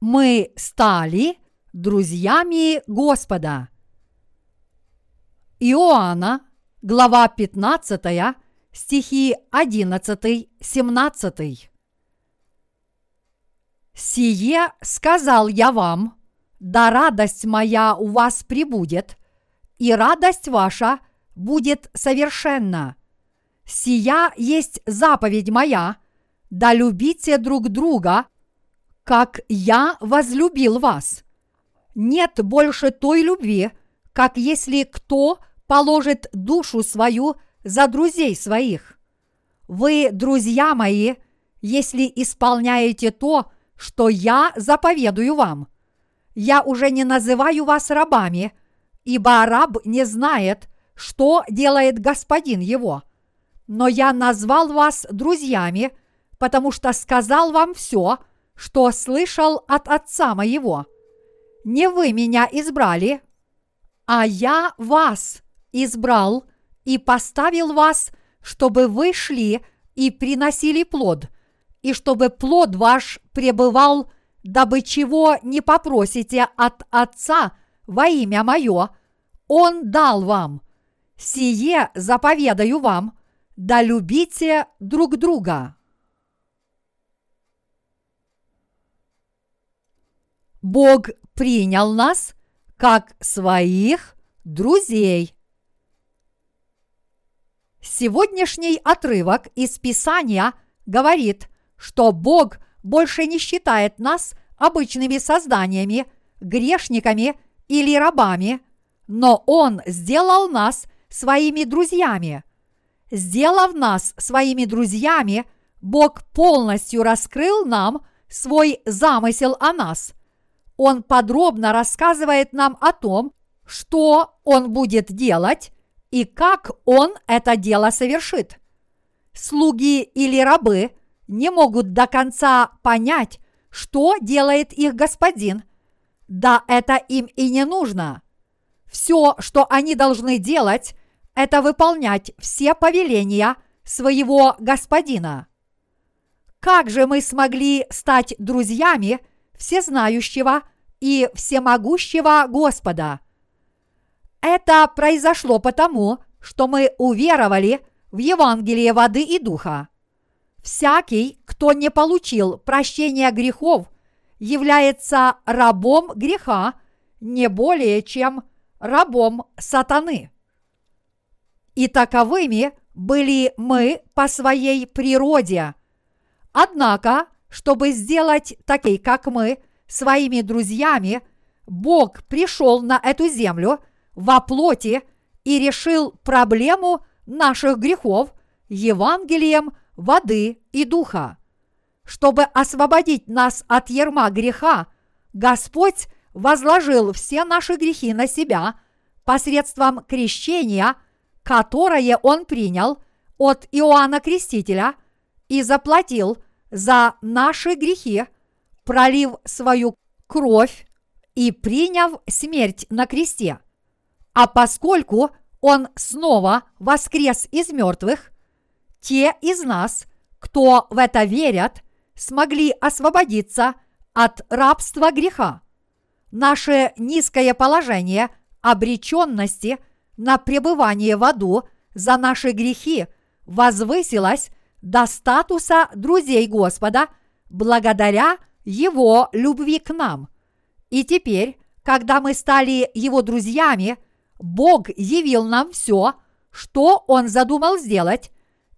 мы стали друзьями Господа. Иоанна, глава 15, стихи 11-17. «Сие сказал я вам, да радость моя у вас прибудет, и радость ваша будет совершенна. Сия есть заповедь моя, да любите друг друга, как я возлюбил вас. Нет больше той любви, как если кто положит душу свою за друзей своих. Вы, друзья мои, если исполняете то, что я заповедую вам. Я уже не называю вас рабами, ибо раб не знает, что делает господин его. Но я назвал вас друзьями, потому что сказал вам все, что слышал от отца моего. Не вы меня избрали, а я вас избрал и поставил вас, чтобы вы шли и приносили плод, и чтобы плод ваш пребывал, дабы чего не попросите от Отца во имя Мое, Он дал вам. Сие заповедаю вам, да любите друг друга. Бог принял нас как своих друзей. Сегодняшний отрывок из Писания говорит, что Бог больше не считает нас обычными созданиями, грешниками или рабами, но Он сделал нас своими друзьями. Сделав нас своими друзьями, Бог полностью раскрыл нам свой замысел о нас. Он подробно рассказывает нам о том, что Он будет делать и как Он это дело совершит. Слуги или рабы не могут до конца понять, что делает их господин. Да это им и не нужно. Все, что они должны делать, это выполнять все повеления своего господина. Как же мы смогли стать друзьями всезнающего и всемогущего Господа? Это произошло потому, что мы уверовали в Евангелие воды и духа. Всякий, кто не получил прощения грехов, является рабом греха не более чем рабом сатаны. И таковыми были мы по своей природе. Однако, чтобы сделать такие, как мы, своими друзьями, Бог пришел на эту землю во плоти и решил проблему наших грехов Евангелием воды и духа. Чтобы освободить нас от ерма греха, Господь возложил все наши грехи на себя посредством крещения, которое Он принял от Иоанна Крестителя и заплатил за наши грехи, пролив свою кровь и приняв смерть на кресте. А поскольку Он снова воскрес из мертвых, те из нас, кто в это верят, смогли освободиться от рабства греха. Наше низкое положение обреченности на пребывание в аду за наши грехи возвысилось до статуса друзей Господа благодаря Его любви к нам. И теперь, когда мы стали Его друзьями, Бог явил нам все, что Он задумал сделать,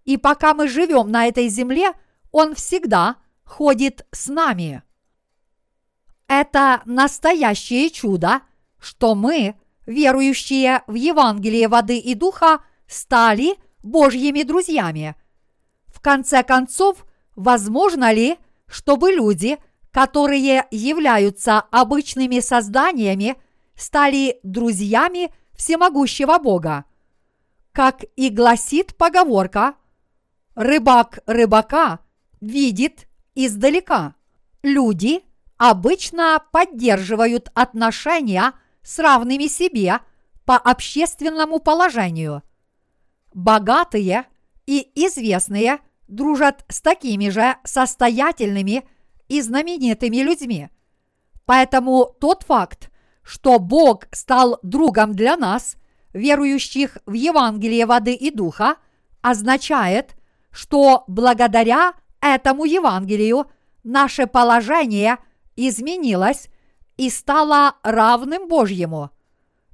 и пока мы живем на этой земле, Он всегда ходит с нами. Это настоящее чудо, что мы, верующие в Евангелие воды и духа, стали Божьими друзьями. В конце концов, возможно ли, чтобы люди, которые являются обычными созданиями, стали друзьями всемогущего Бога? Как и гласит поговорка, рыбак рыбака видит издалека. Люди обычно поддерживают отношения с равными себе по общественному положению. Богатые и известные дружат с такими же состоятельными и знаменитыми людьми. Поэтому тот факт, что Бог стал другом для нас, верующих в Евангелие воды и духа, означает, что благодаря этому Евангелию наше положение изменилось и стало равным Божьему.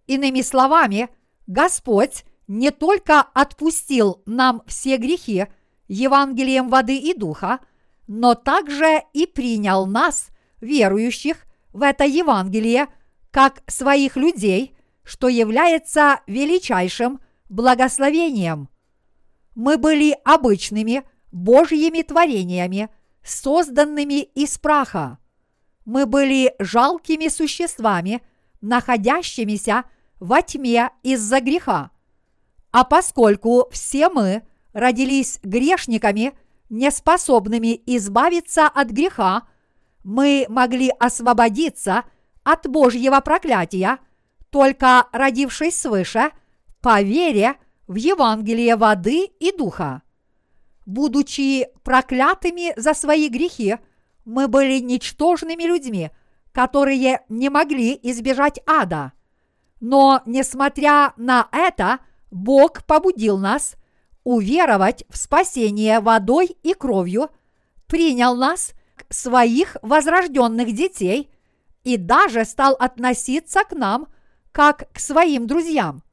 Иными словами, Господь не только отпустил нам все грехи Евангелием воды и духа, но также и принял нас, верующих в это Евангелие, как своих людей, что является величайшим благословением. Мы были обычными Божьими творениями, созданными из праха. Мы были жалкими существами, находящимися во тьме из-за греха. А поскольку все мы родились грешниками, неспособными избавиться от греха, мы могли освободиться от Божьего проклятия, только родившись свыше, по вере в Евангелие воды и духа. Будучи проклятыми за свои грехи, мы были ничтожными людьми, которые не могли избежать ада. Но, несмотря на это, Бог побудил нас уверовать в спасение водой и кровью, принял нас своих возрожденных детей и даже стал относиться к нам как к своим друзьям.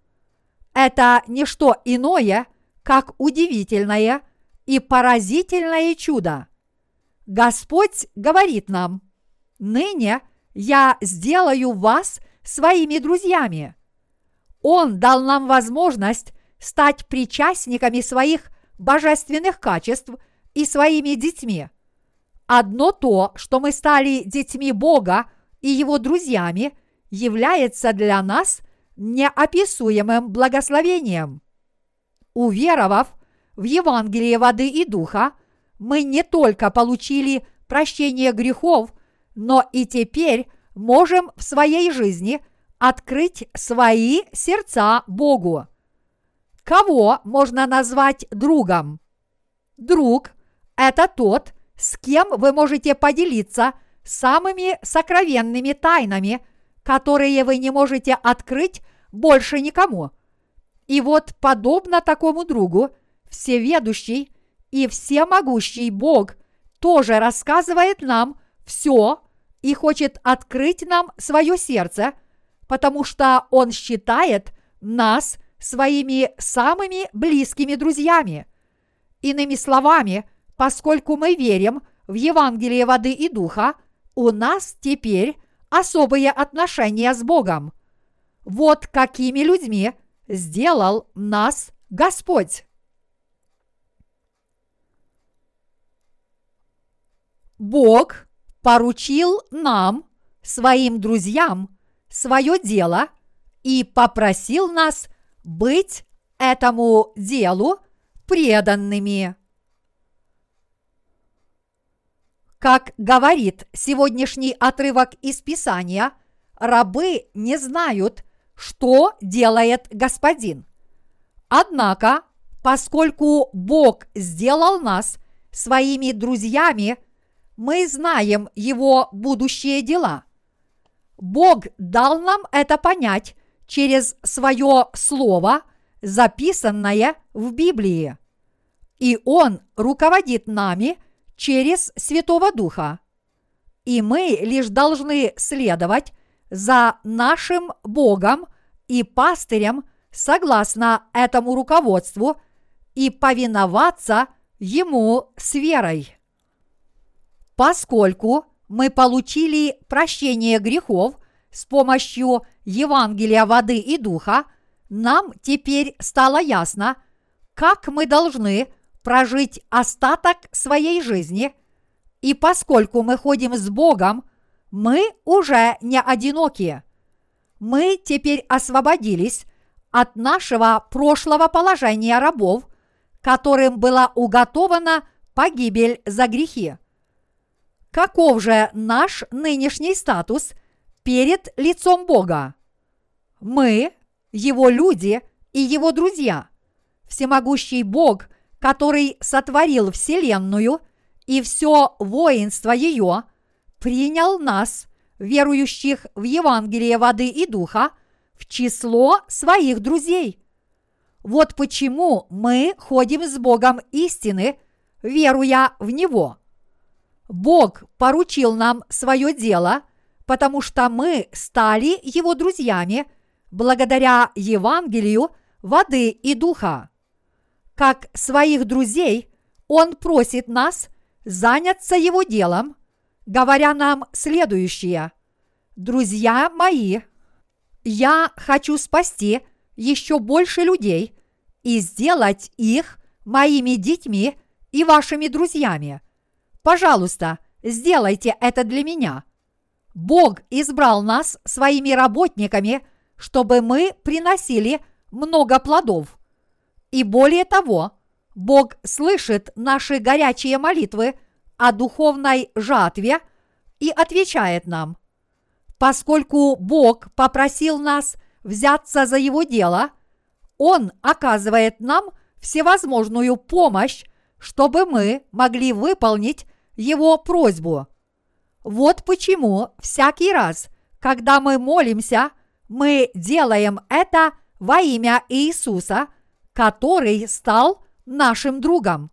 Это не что иное, как удивительное и поразительное чудо. Господь говорит нам, «Ныне я сделаю вас своими друзьями». Он дал нам возможность стать причастниками своих божественных качеств и своими детьми. Одно то, что мы стали детьми Бога и Его друзьями, является для нас неописуемым благословением. Уверовав в Евангелие воды и духа, мы не только получили прощение грехов, но и теперь можем в своей жизни открыть свои сердца Богу. Кого можно назвать другом? Друг – это тот, с кем вы можете поделиться самыми сокровенными тайнами, которые вы не можете открыть больше никому. И вот, подобно такому другу, всеведущий и всемогущий Бог тоже рассказывает нам все и хочет открыть нам свое сердце, потому что Он считает нас своими самыми близкими друзьями. Иными словами – Поскольку мы верим в Евангелие воды и духа, у нас теперь особые отношения с Богом. Вот какими людьми сделал нас Господь. Бог поручил нам, своим друзьям, свое дело и попросил нас быть этому делу преданными. Как говорит сегодняшний отрывок из Писания, рабы не знают, что делает Господин. Однако, поскольку Бог сделал нас своими друзьями, мы знаем Его будущие дела. Бог дал нам это понять через свое Слово, записанное в Библии. И Он руководит нами – через Святого Духа. И мы лишь должны следовать за нашим Богом и пастырем согласно этому руководству и повиноваться Ему с верой. Поскольку мы получили прощение грехов с помощью Евангелия воды и духа, нам теперь стало ясно, как мы должны прожить остаток своей жизни, и поскольку мы ходим с Богом, мы уже не одиноки. Мы теперь освободились от нашего прошлого положения рабов, которым была уготована погибель за грехи. Каков же наш нынешний статус перед лицом Бога? Мы, Его люди и Его друзья. Всемогущий Бог который сотворил Вселенную и все воинство ее, принял нас верующих в Евангелие воды и духа, в число своих друзей. Вот почему мы ходим с Богом истины, веруя в Него. Бог поручил нам свое дело, потому что мы стали Его друзьями благодаря Евангелию воды и духа. Как своих друзей Он просит нас заняться Его делом, говоря нам следующее. «Друзья мои, я хочу спасти еще больше людей и сделать их моими детьми и вашими друзьями. Пожалуйста, сделайте это для меня. Бог избрал нас своими работниками, чтобы мы приносили много плодов. И более того, Бог слышит наши горячие молитвы о духовной жатве и отвечает нам. Поскольку Бог попросил нас взяться за Его дело, Он оказывает нам всевозможную помощь, чтобы мы могли выполнить его просьбу. Вот почему всякий раз, когда мы молимся, мы делаем это во имя Иисуса, который стал нашим другом.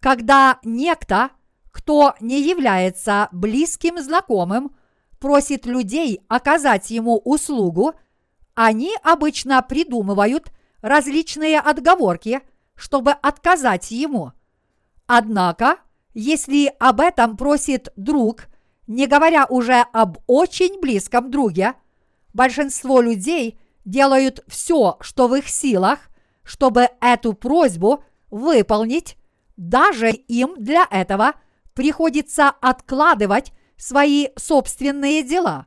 Когда некто, кто не является близким знакомым, просит людей оказать ему услугу, они обычно придумывают различные отговорки, чтобы отказать ему. Однако если об этом просит друг, не говоря уже об очень близком друге, большинство людей делают все, что в их силах, чтобы эту просьбу выполнить, даже им для этого приходится откладывать свои собственные дела.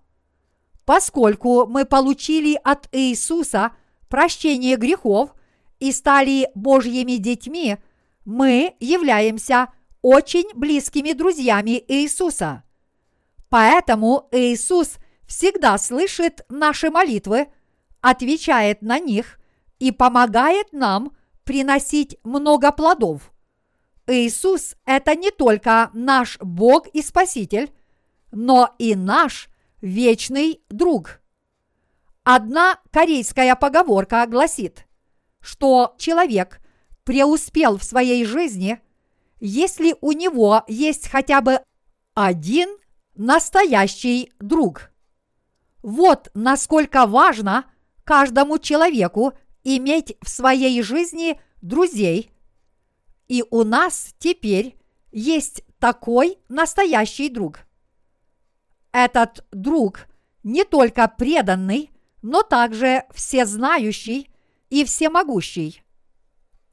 Поскольку мы получили от Иисуса прощение грехов и стали Божьими детьми, мы являемся очень близкими друзьями Иисуса. Поэтому Иисус всегда слышит наши молитвы, отвечает на них и помогает нам приносить много плодов. Иисус – это не только наш Бог и Спаситель, но и наш вечный друг. Одна корейская поговорка гласит, что человек преуспел в своей жизни – если у него есть хотя бы один настоящий друг. Вот насколько важно каждому человеку иметь в своей жизни друзей. И у нас теперь есть такой настоящий друг. Этот друг не только преданный, но также всезнающий и всемогущий.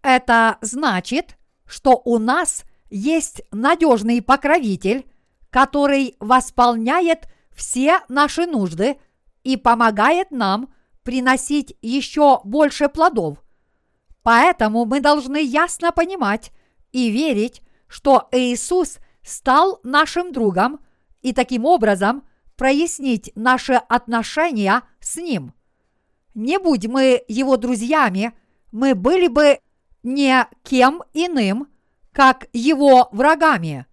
Это значит, что у нас есть надежный покровитель, который восполняет все наши нужды и помогает нам приносить еще больше плодов. Поэтому мы должны ясно понимать и верить, что Иисус стал нашим другом и таким образом прояснить наши отношения с Ним. Не будь мы Его друзьями, мы были бы не кем иным, как его врагами.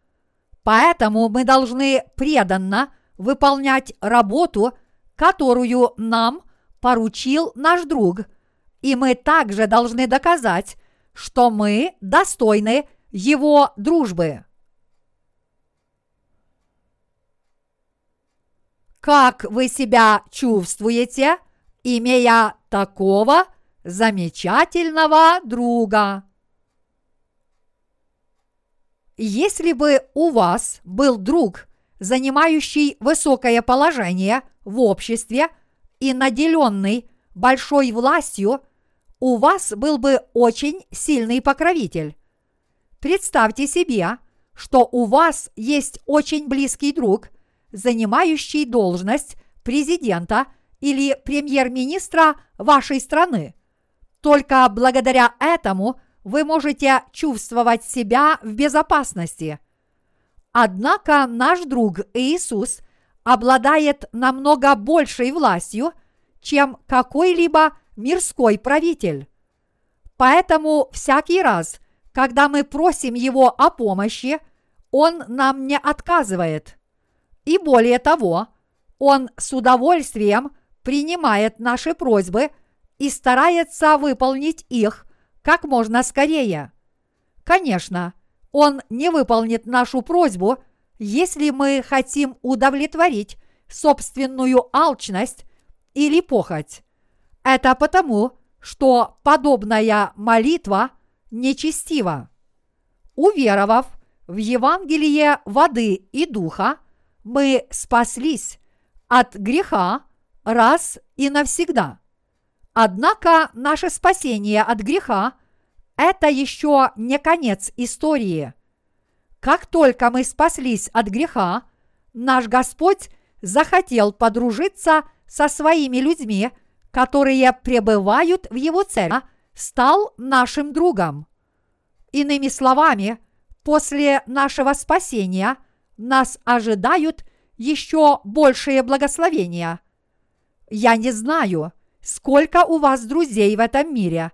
Поэтому мы должны преданно выполнять работу, которую нам поручил наш друг, и мы также должны доказать, что мы достойны его дружбы. Как вы себя чувствуете, имея такого замечательного друга. Если бы у вас был друг, занимающий высокое положение в обществе и наделенный большой властью, у вас был бы очень сильный покровитель. Представьте себе, что у вас есть очень близкий друг, занимающий должность президента или премьер-министра вашей страны – только благодаря этому вы можете чувствовать себя в безопасности. Однако наш друг Иисус обладает намного большей властью, чем какой-либо мирской правитель. Поэтому всякий раз, когда мы просим Его о помощи, Он нам не отказывает. И более того, Он с удовольствием принимает наши просьбы и старается выполнить их как можно скорее. Конечно, Он не выполнит нашу просьбу, если мы хотим удовлетворить собственную алчность или похоть. Это потому, что подобная молитва нечестива. Уверовав в Евангелие воды и духа, мы спаслись от греха раз и навсегда. Однако наше спасение от греха – это еще не конец истории. Как только мы спаслись от греха, наш Господь захотел подружиться со своими людьми, которые пребывают в Его церкви, стал нашим другом. Иными словами, после нашего спасения нас ожидают еще большие благословения. Я не знаю, сколько у вас друзей в этом мире,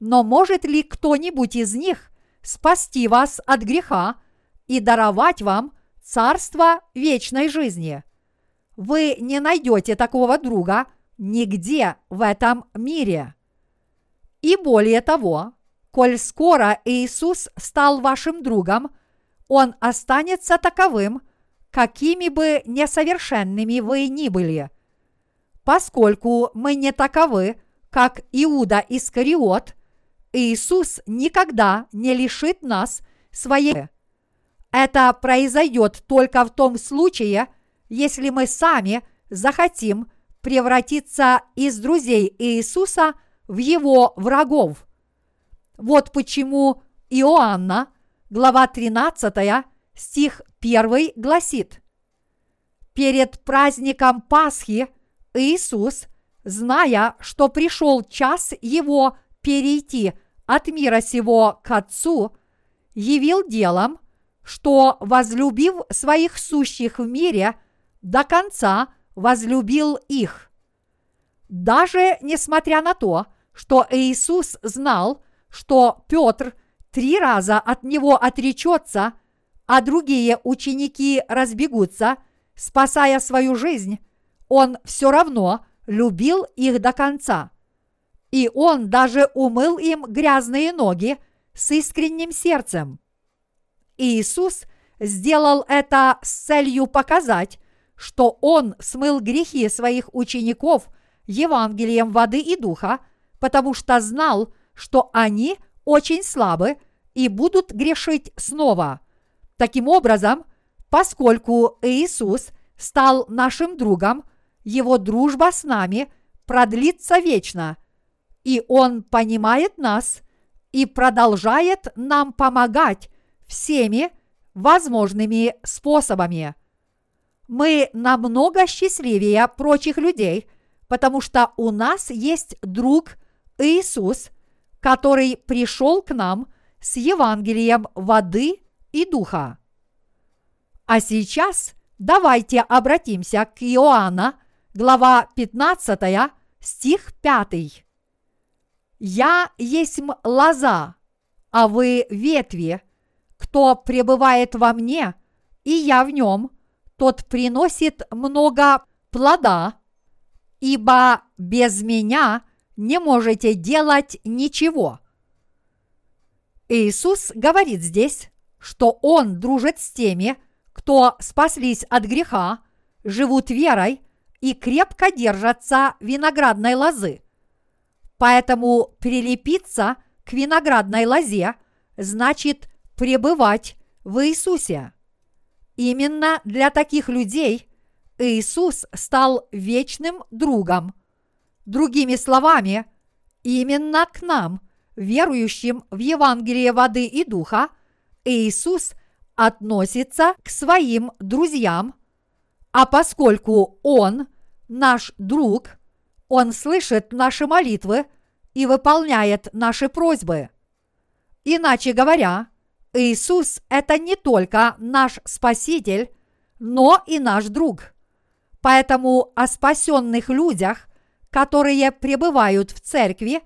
но может ли кто-нибудь из них спасти вас от греха и даровать вам царство вечной жизни? Вы не найдете такого друга нигде в этом мире. И более того, коль скоро Иисус стал вашим другом, Он останется таковым, какими бы несовершенными вы ни были. Поскольку мы не таковы, как Иуда Искариот, Иисус никогда не лишит нас своей. Это произойдет только в том случае, если мы сами захотим превратиться из друзей Иисуса в его врагов. Вот почему Иоанна, глава 13, стих 1 гласит «Перед праздником Пасхи Иисус, зная, что пришел час его перейти от мира сего к Отцу, явил делом, что, возлюбив своих сущих в мире, до конца возлюбил их. Даже несмотря на то, что Иисус знал, что Петр три раза от него отречется, а другие ученики разбегутся, спасая свою жизнь, он все равно любил их до конца. И он даже умыл им грязные ноги с искренним сердцем. Иисус сделал это с целью показать, что Он смыл грехи своих учеников Евангелием воды и духа, потому что знал, что они очень слабы и будут грешить снова. Таким образом, поскольку Иисус стал нашим другом, его дружба с нами продлится вечно, и Он понимает нас и продолжает нам помогать всеми возможными способами. Мы намного счастливее прочих людей, потому что у нас есть друг Иисус, который пришел к нам с Евангелием воды и духа. А сейчас давайте обратимся к Иоанна, глава 15, стих 5. «Я есть лоза, а вы ветви, кто пребывает во мне, и я в нем, тот приносит много плода, ибо без меня не можете делать ничего. Иисус говорит здесь, что Он дружит с теми, кто спаслись от греха, живут верой и крепко держатся виноградной лозы. Поэтому прилепиться к виноградной лозе значит пребывать в Иисусе. Именно для таких людей Иисус стал вечным другом. Другими словами, именно к нам, верующим в Евангелие воды и духа, Иисус относится к своим друзьям, а поскольку Он наш друг, Он слышит наши молитвы и выполняет наши просьбы. Иначе говоря, Иисус – это не только наш Спаситель, но и наш друг. Поэтому о спасенных людях, которые пребывают в церкви,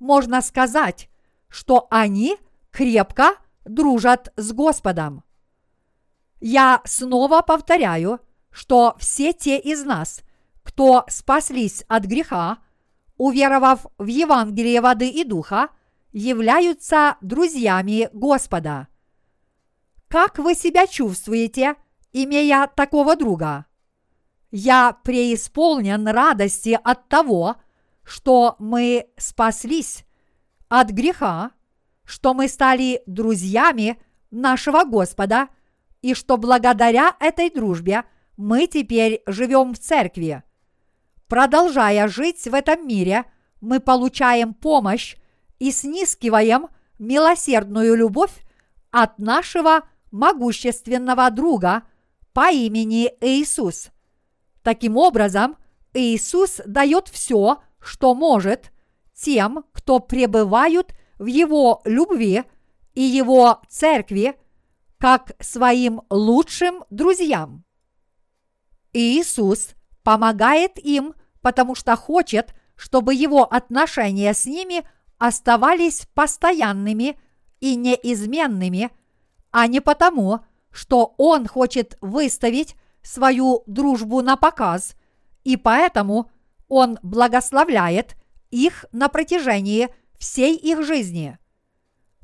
можно сказать, что они крепко дружат с Господом. Я снова повторяю, что все те из нас, кто спаслись от греха, уверовав в Евангелие воды и духа, являются друзьями Господа. Как вы себя чувствуете, имея такого друга? Я преисполнен радости от того, что мы спаслись от греха, что мы стали друзьями нашего Господа и что благодаря этой дружбе мы теперь живем в церкви. Продолжая жить в этом мире, мы получаем помощь и снискиваем милосердную любовь от нашего могущественного друга по имени Иисус. Таким образом, Иисус дает все, что может, тем, кто пребывают в Его любви и Его церкви, как своим лучшим друзьям. Иисус помогает им, потому что хочет, чтобы Его отношения с ними оставались постоянными и неизменными, а не потому, что Он хочет выставить свою дружбу на показ, и поэтому Он благословляет их на протяжении всей их жизни.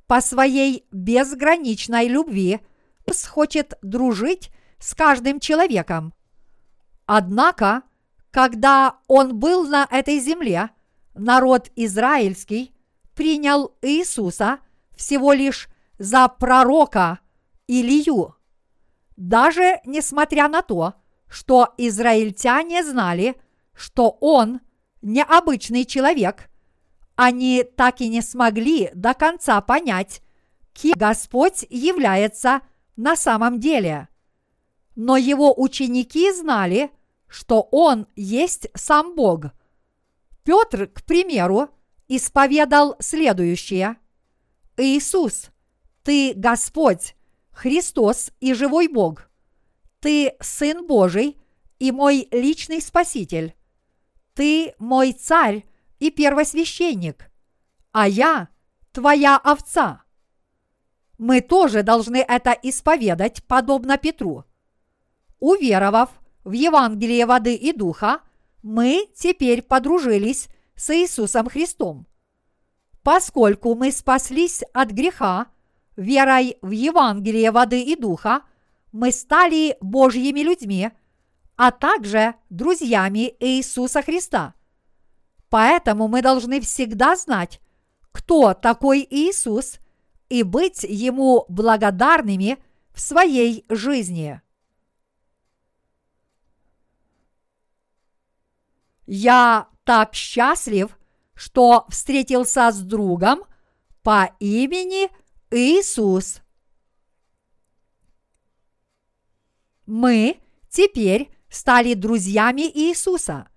По своей безграничной любви хочет дружить с каждым человеком. Однако, когда Он был на этой земле, народ израильский принял Иисуса всего лишь за пророка Илью. Даже несмотря на то, что израильтяне знали, что он необычный человек, они так и не смогли до конца понять, кем Господь является на самом деле. Но его ученики знали, что он есть сам Бог. Петр, к примеру, исповедал следующее. Иисус, Ты Господь, Христос и живой Бог. Ты Сын Божий и мой личный Спаситель. Ты мой царь и первосвященник, а я твоя овца. Мы тоже должны это исповедать, подобно Петру. Уверовав в Евангелие воды и духа, мы теперь подружились с Иисусом Христом. Поскольку мы спаслись от греха, верой в Евангелие воды и духа, мы стали Божьими людьми, а также друзьями Иисуса Христа. Поэтому мы должны всегда знать, кто такой Иисус, и быть Ему благодарными в своей жизни. Я так счастлив, что встретился с другом по имени Иисус. Мы теперь стали друзьями Иисуса.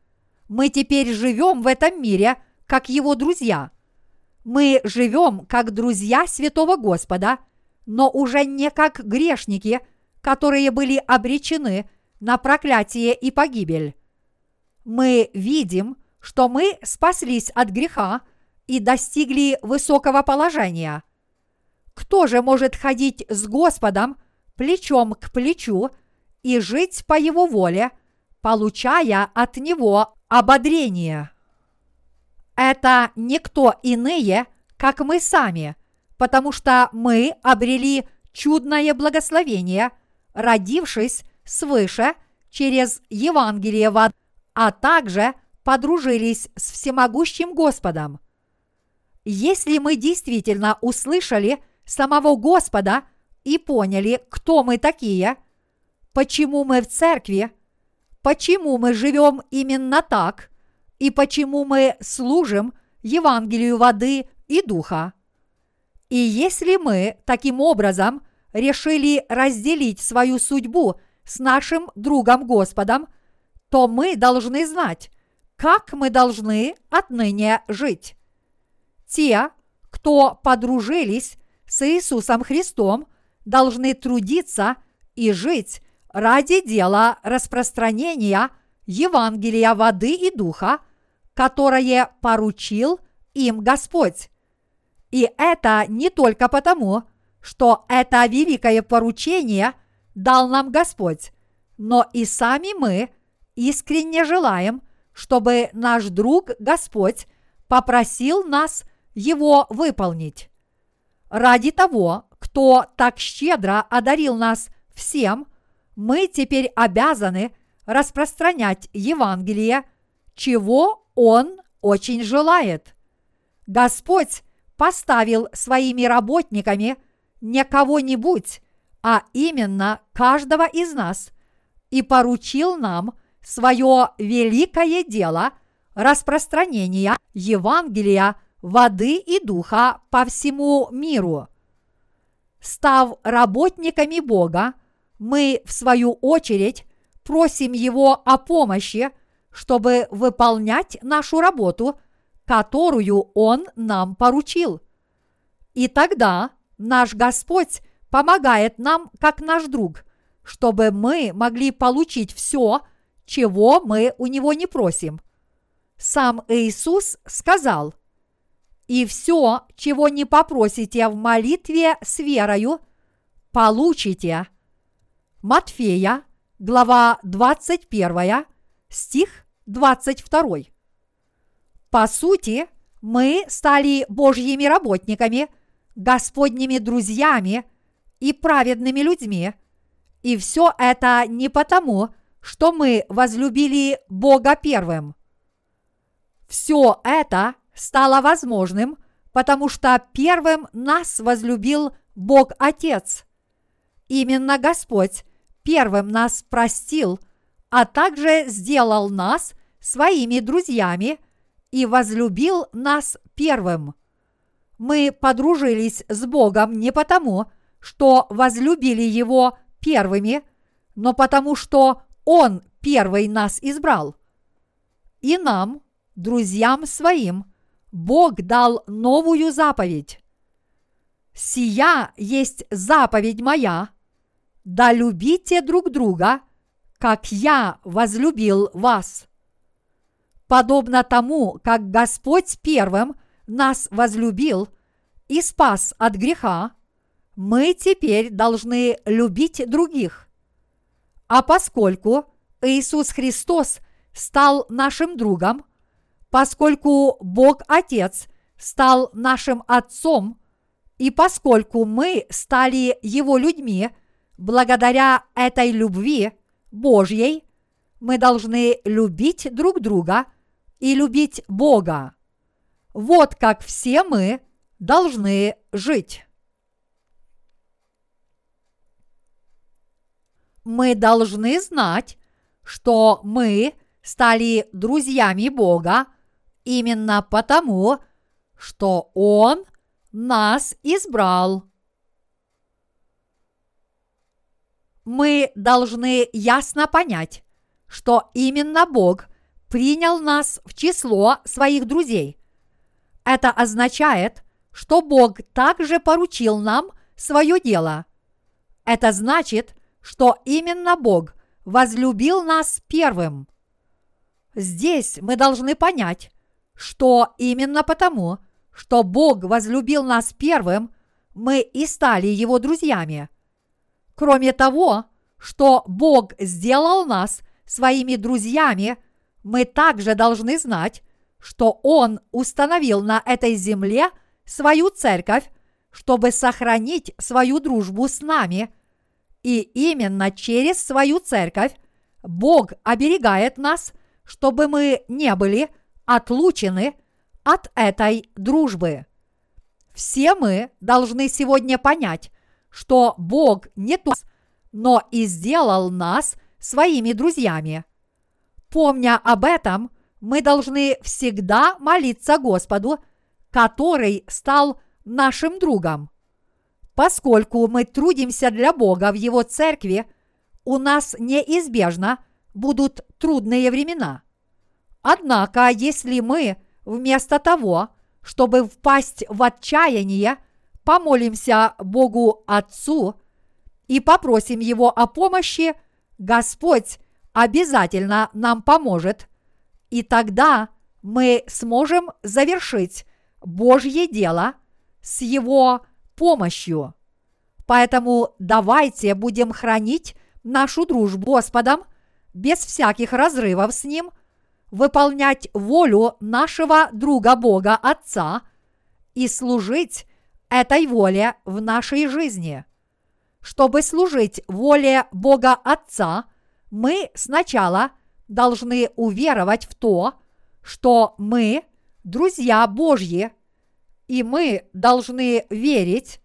Мы теперь живем в этом мире, как Его друзья. Мы живем как друзья Святого Господа, но уже не как грешники, которые были обречены на проклятие и погибель. Мы видим, что мы спаслись от греха и достигли высокого положения. Кто же может ходить с Господом плечом к плечу и жить по Его воле, получая от Него ободрение? Это никто иные, как мы сами, потому что мы обрели чудное благословение, родившись свыше через Евангелие воды, а также подружились с всемогущим Господом. Если мы действительно услышали самого Господа и поняли, кто мы такие, почему мы в церкви, почему мы живем именно так и почему мы служим Евангелию воды и духа. И если мы таким образом решили разделить свою судьбу с нашим другом Господом, то мы должны знать, как мы должны отныне жить. Те, кто подружились с Иисусом Христом, должны трудиться и жить ради дела распространения Евангелия воды и духа, которое поручил им Господь. И это не только потому, что это великое поручение дал нам Господь, но и сами мы искренне желаем, чтобы наш друг Господь попросил нас его выполнить. Ради того, кто так щедро одарил нас всем, мы теперь обязаны распространять Евангелие, чего Он очень желает. Господь поставил своими работниками не кого-нибудь, а именно каждого из нас и поручил нам свое великое дело распространения Евангелия воды и духа по всему миру. Став работниками Бога, мы, в свою очередь, просим Его о помощи, чтобы выполнять нашу работу, которую Он нам поручил. И тогда наш Господь помогает нам как наш друг, чтобы мы могли получить все, чего мы у Него не просим. Сам Иисус сказал, «И все, чего не попросите в молитве с верою, получите». Матфея, глава 21, стих 22. По сути, мы стали Божьими работниками, Господними друзьями и праведными людьми. И все это не потому, что мы возлюбили Бога первым. Все это стало возможным, потому что первым нас возлюбил Бог Отец. Именно Господь первым нас простил, а также сделал нас своими друзьями и возлюбил нас первым. Мы подружились с Богом не потому, что возлюбили Его первыми, но потому что Он первый нас избрал. И нам, друзьям своим, Бог дал новую заповедь. «Сия есть заповедь моя, да любите друг друга, как я возлюбил вас. Подобно тому, как Господь первым нас возлюбил и спас от греха, мы теперь должны любить других. А поскольку Иисус Христос стал нашим другом, поскольку Бог Отец стал нашим Отцом, и поскольку мы стали Его людьми – благодаря этой любви Божьей мы должны любить друг друга и любить Бога. Вот как все мы должны жить. Мы должны знать, что мы стали друзьями Бога именно потому, что Он нас избрал. мы должны ясно понять, что именно Бог принял нас в число своих друзей. Это означает, что Бог также поручил нам свое дело. Это значит, что именно Бог возлюбил нас первым. Здесь мы должны понять, что именно потому, что Бог возлюбил нас первым, мы и стали Его друзьями. Кроме того, что Бог сделал нас своими друзьями, мы также должны знать, что Он установил на этой земле свою церковь, чтобы сохранить свою дружбу с нами. И именно через свою церковь Бог оберегает нас, чтобы мы не были отлучены от этой дружбы. Все мы должны сегодня понять, что Бог не только, но и сделал нас своими друзьями. Помня об этом, мы должны всегда молиться Господу, который стал нашим другом. Поскольку мы трудимся для Бога в Его церкви, у нас неизбежно будут трудные времена. Однако, если мы вместо того, чтобы впасть в отчаяние, помолимся Богу Отцу и попросим Его о помощи, Господь обязательно нам поможет, и тогда мы сможем завершить Божье дело с Его помощью. Поэтому давайте будем хранить нашу дружбу Господом без всяких разрывов с Ним, выполнять волю нашего друга Бога Отца и служить этой воле в нашей жизни. Чтобы служить воле Бога Отца, мы сначала должны уверовать в то, что мы друзья Божьи, и мы должны верить,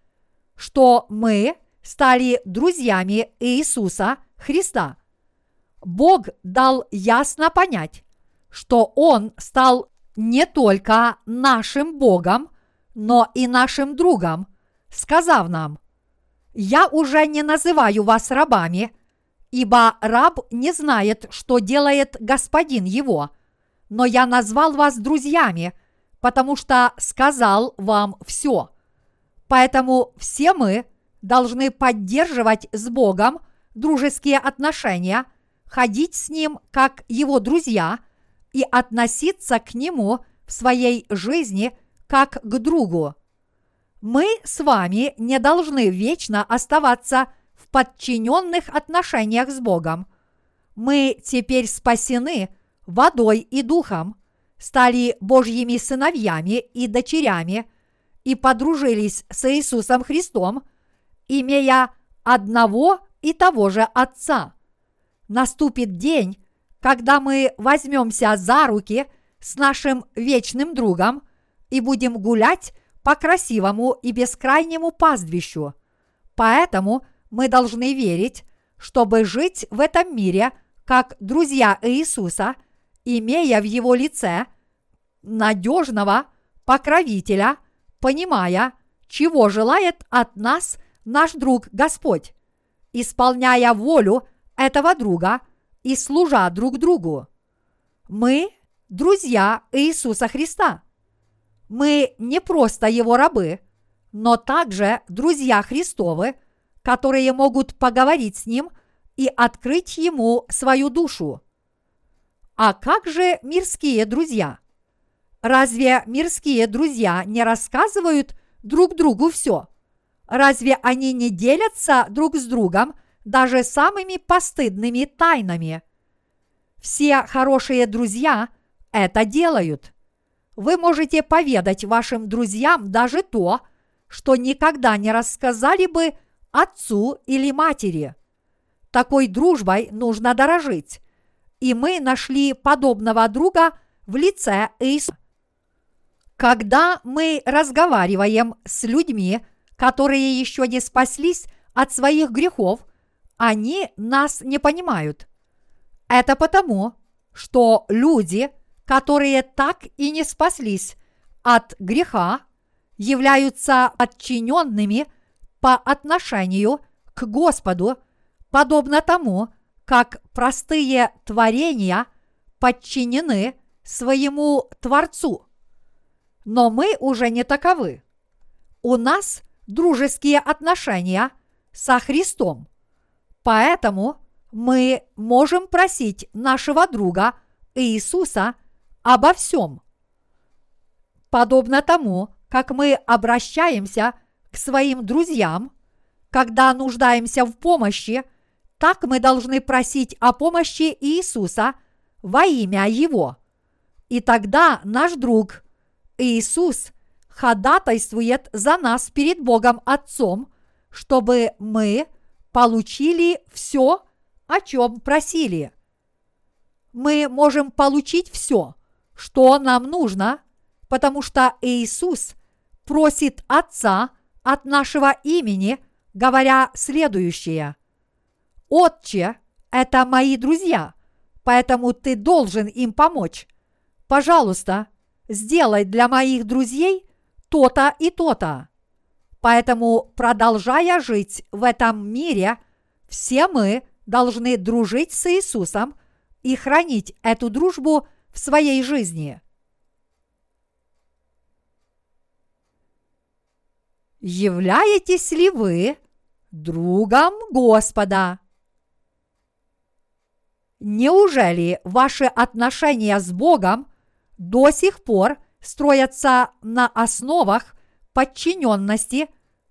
что мы стали друзьями Иисуса Христа. Бог дал ясно понять, что Он стал не только нашим Богом, но и нашим другом, сказав нам, «Я уже не называю вас рабами, ибо раб не знает, что делает господин его, но я назвал вас друзьями, потому что сказал вам все. Поэтому все мы должны поддерживать с Богом дружеские отношения, ходить с Ним как Его друзья и относиться к Нему в своей жизни как к другу. Мы с вами не должны вечно оставаться в подчиненных отношениях с Богом. Мы теперь спасены водой и духом, стали Божьими сыновьями и дочерями и подружились с Иисусом Христом, имея одного и того же Отца. Наступит день, когда мы возьмемся за руки с нашим вечным другом и будем гулять по красивому и бескрайнему пастбищу. Поэтому – мы должны верить, чтобы жить в этом мире как друзья Иисуса, имея в Его лице надежного покровителя, понимая, чего желает от нас наш друг Господь, исполняя волю этого друга и служа друг другу. Мы – друзья Иисуса Христа. Мы не просто Его рабы, но также друзья Христовы – которые могут поговорить с ним и открыть ему свою душу. А как же мирские друзья? Разве мирские друзья не рассказывают друг другу все? Разве они не делятся друг с другом даже самыми постыдными тайнами? Все хорошие друзья это делают. Вы можете поведать вашим друзьям даже то, что никогда не рассказали бы отцу или матери. Такой дружбой нужно дорожить. И мы нашли подобного друга в лице Иисуса. Когда мы разговариваем с людьми, которые еще не спаслись от своих грехов, они нас не понимают. Это потому, что люди, которые так и не спаслись от греха, являются подчиненными – по отношению к Господу, подобно тому, как простые творения подчинены своему Творцу. Но мы уже не таковы. У нас дружеские отношения со Христом. Поэтому мы можем просить нашего друга Иисуса обо всем. Подобно тому, как мы обращаемся к своим друзьям, когда нуждаемся в помощи, так мы должны просить о помощи Иисуса во имя Его. И тогда наш друг Иисус ходатайствует за нас перед Богом Отцом, чтобы мы получили все, о чем просили. Мы можем получить все, что нам нужно, потому что Иисус просит Отца от нашего имени, говоря следующее. «Отче, это мои друзья, поэтому ты должен им помочь. Пожалуйста, сделай для моих друзей то-то и то-то». Поэтому, продолжая жить в этом мире, все мы должны дружить с Иисусом и хранить эту дружбу в своей жизни – являетесь ли вы другом Господа? Неужели ваши отношения с Богом до сих пор строятся на основах подчиненности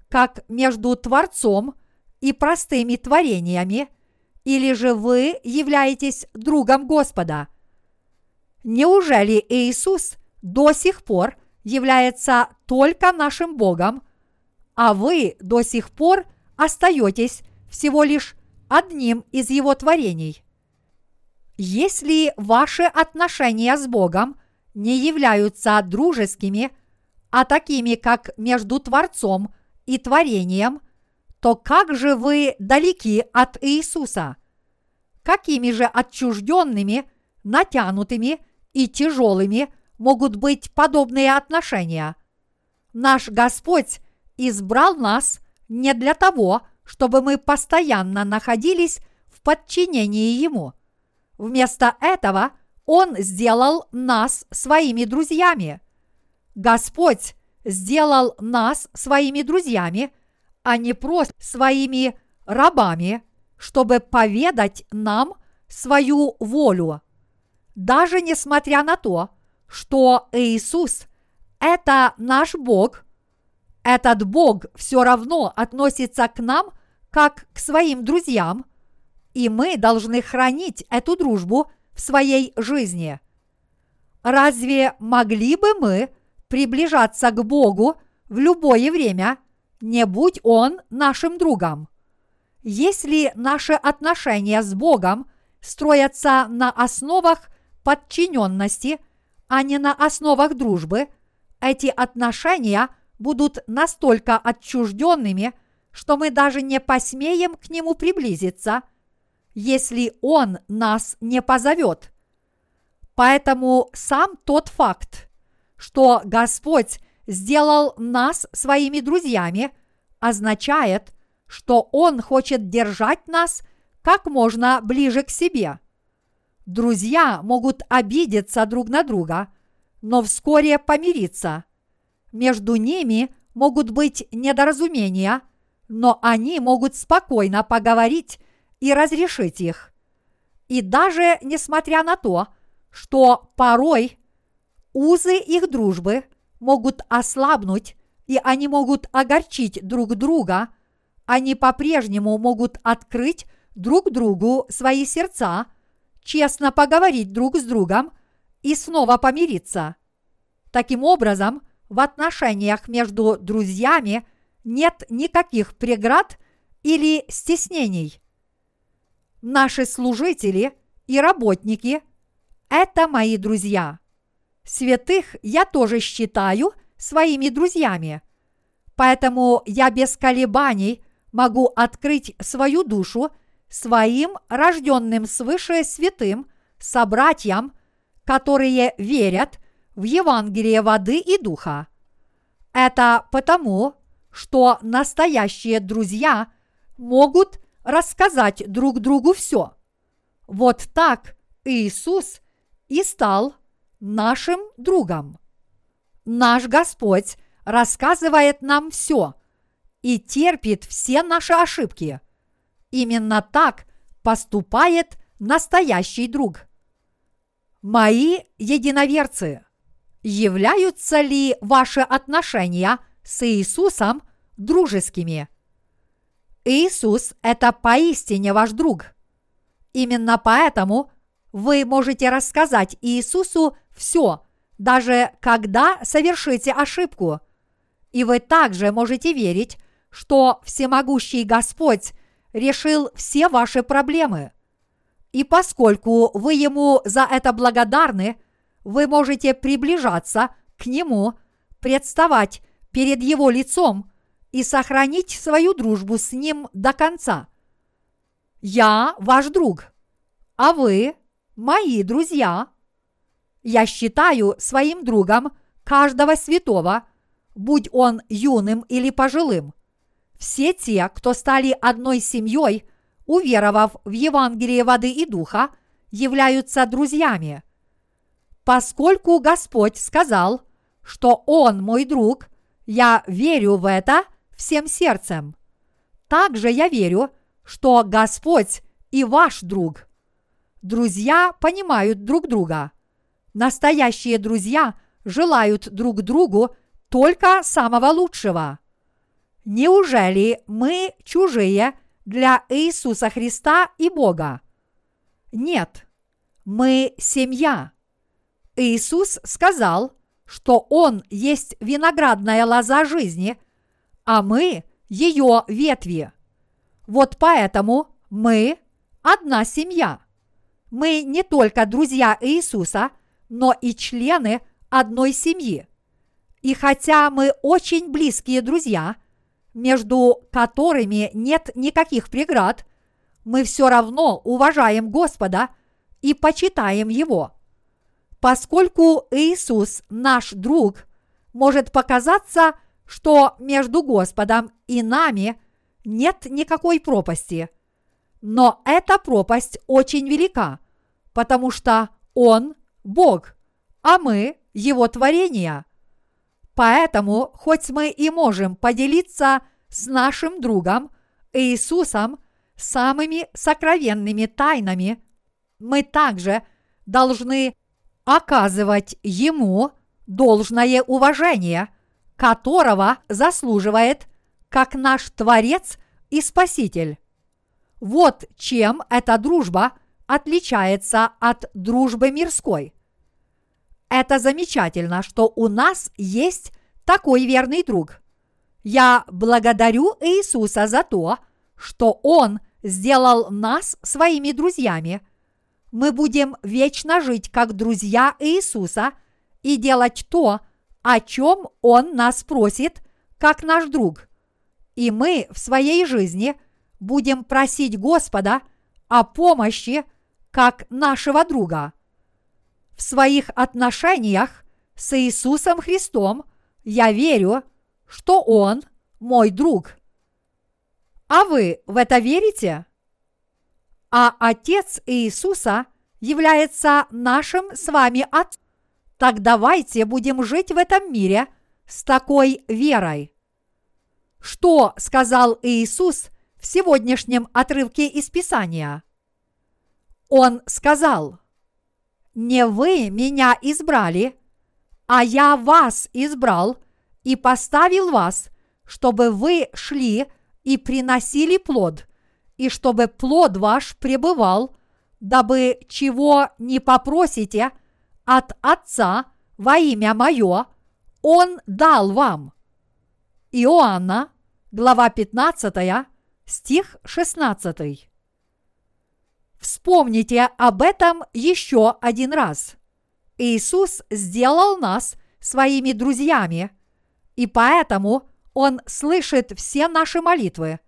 как между Творцом и простыми творениями или же вы являетесь другом Господа? Неужели Иисус до сих пор является только нашим Богом, а вы до сих пор остаетесь всего лишь одним из Его творений? Если ваши отношения с Богом не являются дружескими, а такими, как между Творцом и творением, то как же вы далеки от Иисуса? Какими же отчужденными, натянутыми и тяжелыми могут быть подобные отношения? Наш Господь избрал нас не для того, чтобы мы постоянно находились в подчинении Ему. Вместо этого Он сделал нас своими друзьями. Господь сделал нас своими друзьями, а не просто своими рабами, чтобы поведать нам свою волю. Даже несмотря на то, что Иисус – это наш Бог, этот Бог все равно относится к нам как к своим друзьям, и мы должны хранить эту дружбу в своей жизни. Разве могли бы мы приближаться к Богу в любое время, не будь Он нашим другом? Если наши отношения с Богом строятся на основах подчиненности, а не на основах дружбы, эти отношения будут настолько отчужденными, что мы даже не посмеем к нему приблизиться, если он нас не позовет. Поэтому сам тот факт, что Господь сделал нас своими друзьями, означает, что Он хочет держать нас как можно ближе к себе. Друзья могут обидеться друг на друга, но вскоре помириться. Между ними могут быть недоразумения, но они могут спокойно поговорить и разрешить их. И даже несмотря на то, что порой узы их дружбы могут ослабнуть, и они могут огорчить друг друга, они по-прежнему могут открыть друг другу свои сердца, честно поговорить друг с другом и снова помириться. Таким образом, в отношениях между друзьями нет никаких преград или стеснений. Наши служители и работники – это мои друзья. Святых я тоже считаю своими друзьями. Поэтому я без колебаний могу открыть свою душу своим рожденным свыше святым собратьям, которые верят в Евангелие воды и духа. Это потому, что настоящие друзья могут рассказать друг другу все. Вот так Иисус и стал нашим другом. Наш Господь рассказывает нам все и терпит все наши ошибки. Именно так поступает настоящий друг. Мои единоверцы, являются ли ваши отношения с Иисусом дружескими? Иисус – это поистине ваш друг. Именно поэтому вы можете рассказать Иисусу все, даже когда совершите ошибку. И вы также можете верить, что всемогущий Господь решил все ваши проблемы. И поскольку вы Ему за это благодарны, вы можете приближаться к Нему, представать перед Его лицом и сохранить свою дружбу с Ним до конца. Я ваш друг, а вы мои друзья. Я считаю своим другом каждого святого, будь он юным или пожилым. Все те, кто стали одной семьей, уверовав в Евангелие воды и духа, являются друзьями. Поскольку Господь сказал, что Он мой друг, я верю в это всем сердцем. Также я верю, что Господь и ваш друг. Друзья понимают друг друга. Настоящие друзья желают друг другу только самого лучшего. Неужели мы чужие для Иисуса Христа и Бога? Нет, мы семья. Иисус сказал, что Он есть виноградная лоза жизни, а мы ее ветви. Вот поэтому мы одна семья. Мы не только друзья Иисуса, но и члены одной семьи. И хотя мы очень близкие друзья, между которыми нет никаких преград, мы все равно уважаем Господа и почитаем Его. Поскольку Иисус наш друг, может показаться, что между Господом и нами нет никакой пропасти. Но эта пропасть очень велика, потому что Он – Бог, а мы – Его творение. Поэтому, хоть мы и можем поделиться с нашим другом Иисусом самыми сокровенными тайнами, мы также должны оказывать Ему должное уважение, которого заслуживает как наш Творец и Спаситель. Вот чем эта дружба отличается от дружбы мирской. Это замечательно, что у нас есть такой верный друг. Я благодарю Иисуса за то, что Он сделал нас своими друзьями. Мы будем вечно жить как друзья Иисуса и делать то, о чем Он нас просит, как наш друг. И мы в своей жизни будем просить Господа о помощи как нашего друга. В своих отношениях с Иисусом Христом я верю, что Он мой друг. А вы в это верите? А Отец Иисуса является нашим с вами Отцом. Так давайте будем жить в этом мире с такой верой. Что сказал Иисус в сегодняшнем отрывке из Писания? Он сказал – не вы меня избрали, а я вас избрал и поставил вас, чтобы вы шли и приносили плод, и чтобы плод ваш пребывал, дабы чего не попросите от Отца во имя Мое, Он дал вам. Иоанна, глава 15, стих 16. Вспомните об этом еще один раз. Иисус сделал нас своими друзьями, и поэтому Он слышит все наши молитвы.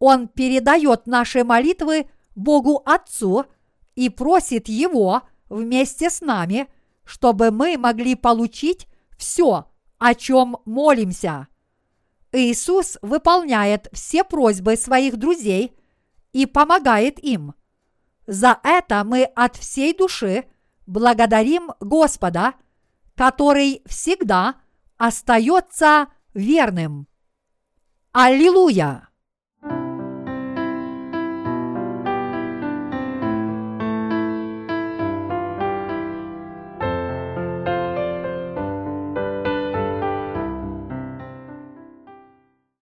Он передает наши молитвы Богу Отцу и просит Его вместе с нами, чтобы мы могли получить все, о чем молимся. Иисус выполняет все просьбы своих друзей и помогает им. За это мы от всей души благодарим Господа, который всегда остается верным. Аллилуйя!